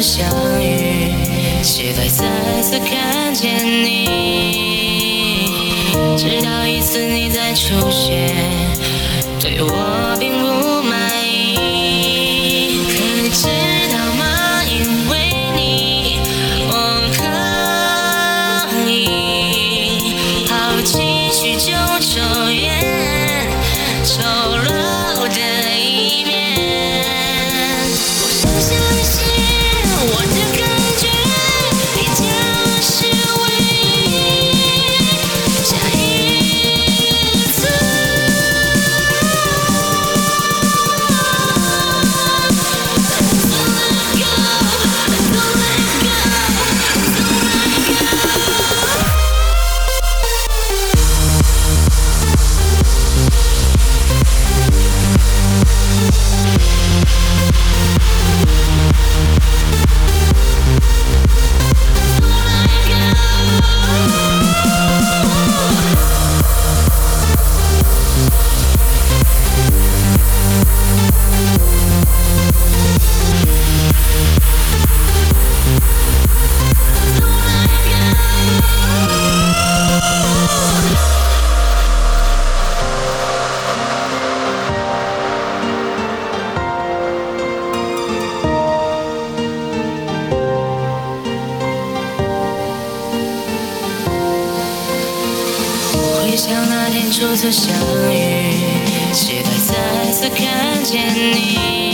想那天初次相遇，期待再次看见你。直到一次你再出现，对我那天初次相遇，期待再次看见你。